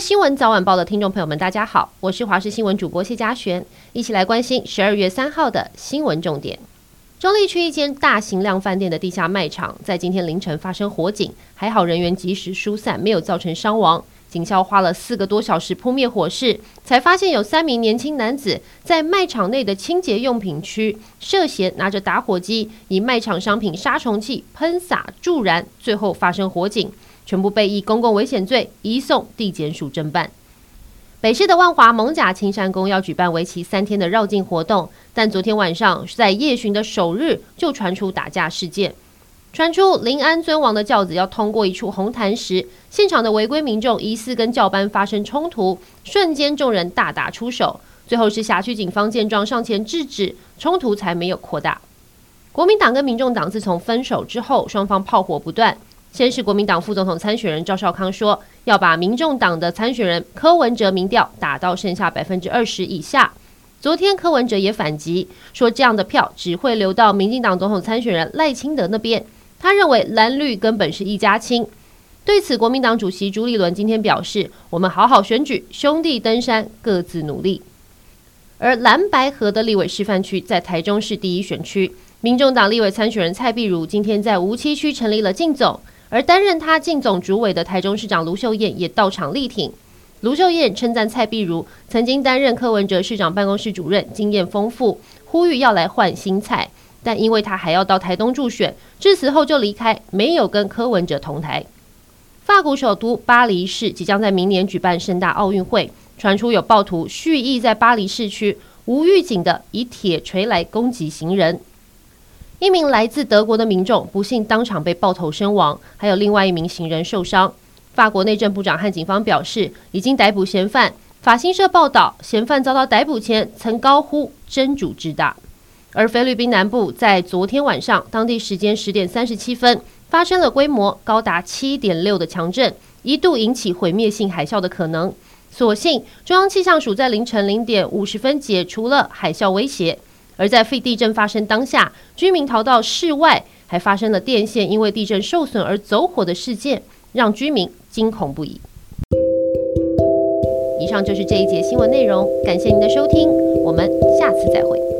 新闻早晚报的听众朋友们，大家好，我是华视新闻主播谢佳璇，一起来关心十二月三号的新闻重点。中坜区一间大型量饭店的地下卖场在今天凌晨发生火警，还好人员及时疏散，没有造成伤亡。警消花了四个多小时扑灭火势，才发现有三名年轻男子在卖场内的清洁用品区涉嫌拿着打火机，以卖场商品杀虫剂喷洒助燃，最后发生火警，全部被以公共危险罪移送地检署侦办。北市的万华蒙甲青山宫要举办为期三天的绕境活动，但昨天晚上在夜巡的首日就传出打架事件。传出临安尊王的轿子要通过一处红毯时，现场的违规民众疑似跟轿班发生冲突，瞬间众人大打出手，最后是辖区警方见状上前制止，冲突才没有扩大。国民党跟民众党自从分手之后，双方炮火不断。先是国民党副总统参选人赵少康说要把民众党的参选人柯文哲民调打到剩下百分之二十以下，昨天柯文哲也反击说这样的票只会流到民进党总统参选人赖清德那边。他认为蓝绿根本是一家亲。对此，国民党主席朱立伦今天表示：“我们好好选举，兄弟登山，各自努力。”而蓝白合的立委示范区在台中市第一选区，民众党立委参选人蔡壁如今天在梧栖区成立了竞总，而担任他竞总主委的台中市长卢秀燕也到场力挺。卢秀燕称赞蔡碧如曾经担任柯文哲市长办公室主任，经验丰富，呼吁要来换新菜。但因为他还要到台东助选，致辞后就离开，没有跟柯文哲同台。法国首都巴黎市即将在明年举办盛大奥运会，传出有暴徒蓄意在巴黎市区无预警的以铁锤来攻击行人。一名来自德国的民众不幸当场被爆头身亡，还有另外一名行人受伤。法国内政部长和警方表示，已经逮捕嫌犯。法新社报道，嫌犯遭到逮捕前曾高呼“真主之大”。而菲律宾南部在昨天晚上，当地时间十点三十七分，发生了规模高达七点六的强震，一度引起毁灭性海啸的可能。所幸中央气象署在凌晨零点五十分解除了海啸威胁。而在废地震发生当下，居民逃到室外，还发生了电线因为地震受损而走火的事件，让居民惊恐不已。以上就是这一节新闻内容，感谢您的收听，我们下次再会。